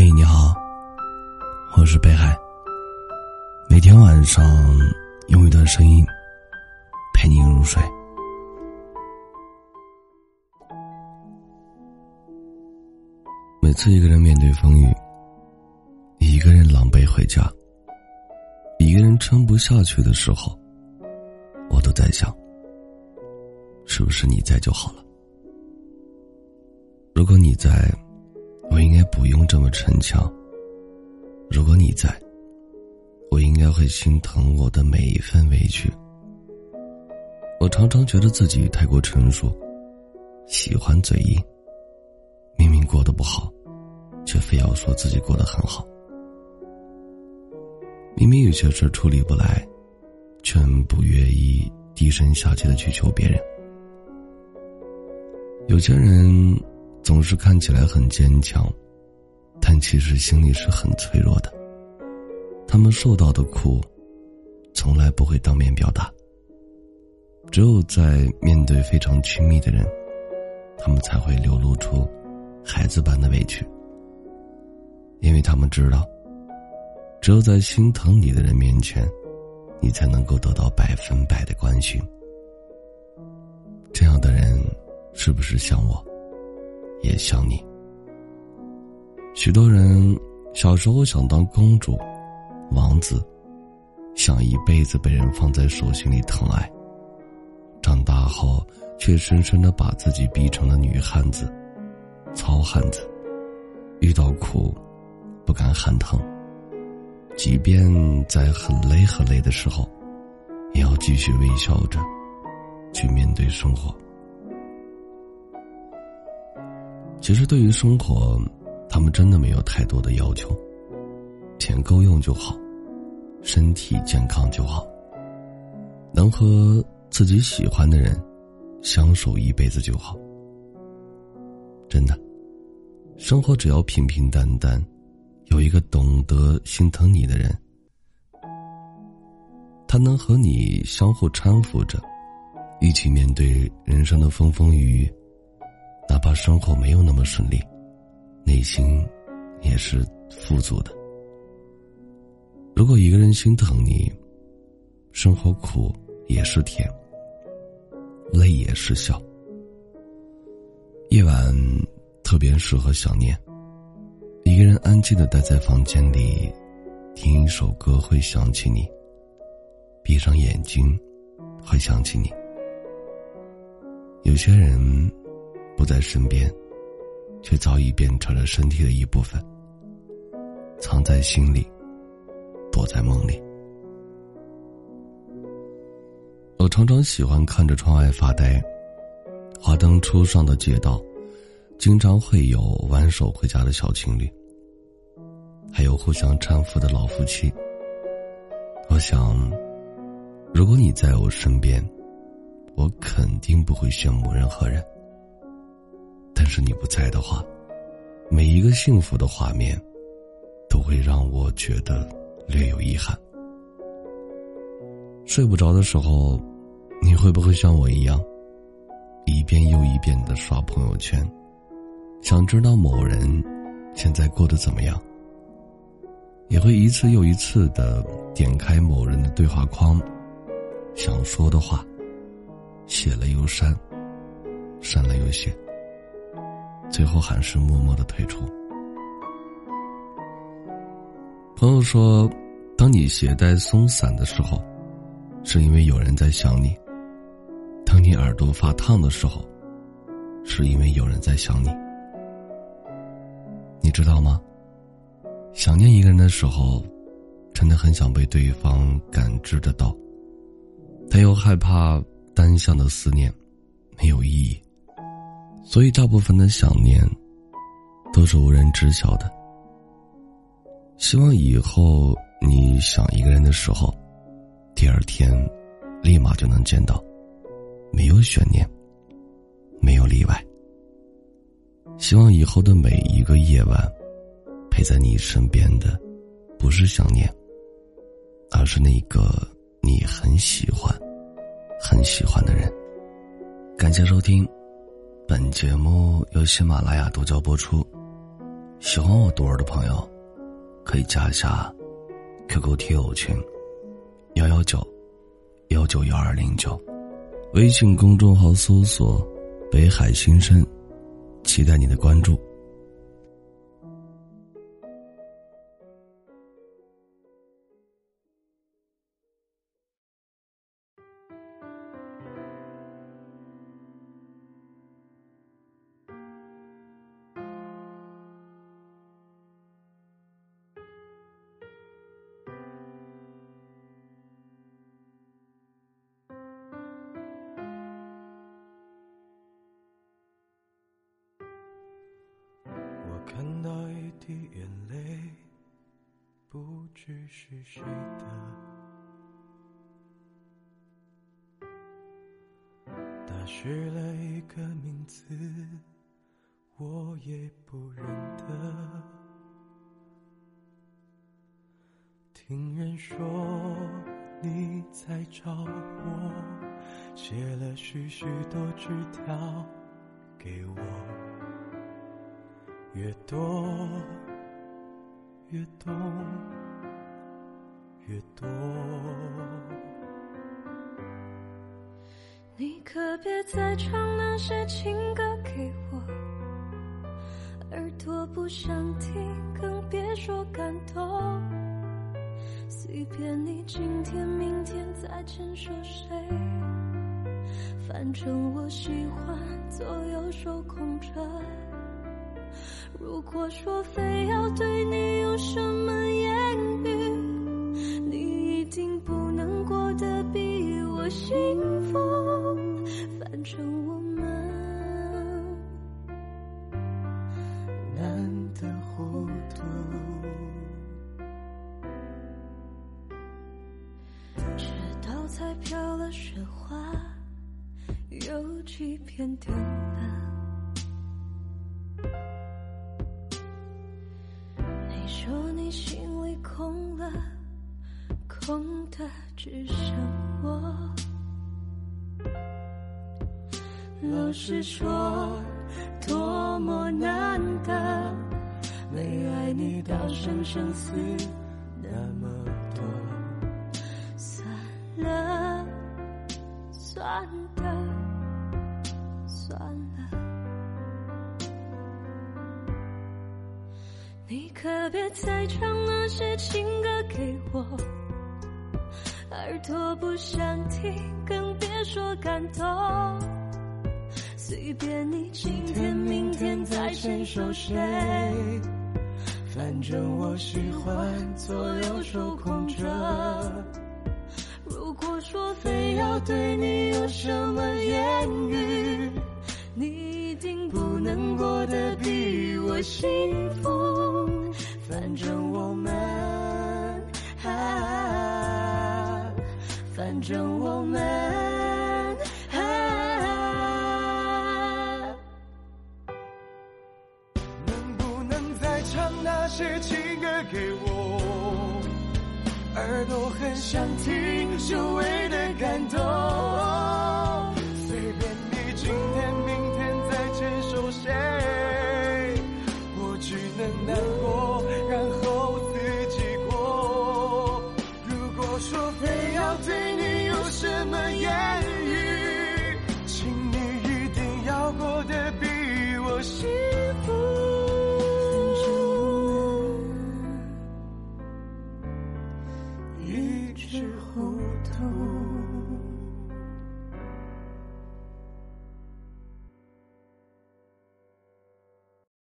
嘿，你好，我是北海。每天晚上用一段声音陪你入睡。每次一个人面对风雨，一个人狼狈回家，一个人撑不下去的时候，我都在想，是不是你在就好了？如果你在。我应该不用这么逞强。如果你在，我应该会心疼我的每一份委屈。我常常觉得自己太过成熟，喜欢嘴硬。明明过得不好，却非要说自己过得很好。明明有些事处理不来，却不愿意低声下气的去求别人。有些人。总是看起来很坚强，但其实心里是很脆弱的。他们受到的苦，从来不会当面表达。只有在面对非常亲密的人，他们才会流露出孩子般的委屈。因为他们知道，只有在心疼你的人面前，你才能够得到百分百的关心。这样的人，是不是像我？也想你，许多人小时候想当公主、王子，想一辈子被人放在手心里疼爱；长大后，却深深的把自己逼成了女汉子、糙汉子。遇到苦，不敢喊疼，即便在很累很累的时候，也要继续微笑着去面对生活。其实，对于生活，他们真的没有太多的要求，钱够用就好，身体健康就好，能和自己喜欢的人相守一辈子就好。真的，生活只要平平淡淡，有一个懂得心疼你的人，他能和你相互搀扶着，一起面对人生的风风雨雨。哪怕生活没有那么顺利，内心也是富足的。如果一个人心疼你，生活苦也是甜，累也是笑。夜晚特别适合想念，一个人安静的待在房间里，听一首歌会想起你，闭上眼睛会想起你。有些人。不在身边，却早已变成了身体的一部分，藏在心里，躲在梦里。我常常喜欢看着窗外发呆，华灯初上的街道，经常会有挽手回家的小情侣，还有互相搀扶的老夫妻。我想，如果你在我身边，我肯定不会羡慕任何人。是你不在的话，每一个幸福的画面，都会让我觉得略有遗憾。睡不着的时候，你会不会像我一样，一遍又一遍的刷朋友圈，想知道某人现在过得怎么样？也会一次又一次的点开某人的对话框，想说的话，写了又删，删了又写。最后还是默默的退出。朋友说，当你鞋带松散的时候，是因为有人在想你；当你耳朵发烫的时候，是因为有人在想你。你知道吗？想念一个人的时候，真的很想被对方感知得到，但又害怕单向的思念没有意义。所以，大部分的想念都是无人知晓的。希望以后你想一个人的时候，第二天立马就能见到，没有悬念，没有例外。希望以后的每一个夜晚，陪在你身边的，不是想念，而是那个你很喜欢、很喜欢的人。感谢收听。本节目由喜马拉雅独家播出，喜欢我读儿的朋友，可以加一下 QQ 听友群幺幺九幺九幺二零九，微信公众号搜索“北海新生”，期待你的关注。谁的，打湿了一个名字，我也不认得。听人说你在找我，写了许许多纸条给我。越多，越懂，越多。你可别再唱那些情歌给我，耳朵不想听，更别说感动。随便你今天、明天再牵手谁，反正我喜欢左右手空着。如果说非要对你有什么言语，幸福。反正我们难得糊涂，直到彩飘了雪花，有几片丢了。说你心里空了，空的只剩我。老实说，多么难得，没爱你到生生死那么多。算了，算的，算了。你可别再唱那些情歌给我，耳朵不想听，更别说感动。随便你今天、明天再牵手谁，反正我喜欢左右手空着。如果说非要对你有什么言语，你一定不能过得比我幸福。反正我们，啊，反正我们，写情歌给我？耳朵很想听，久违的感动。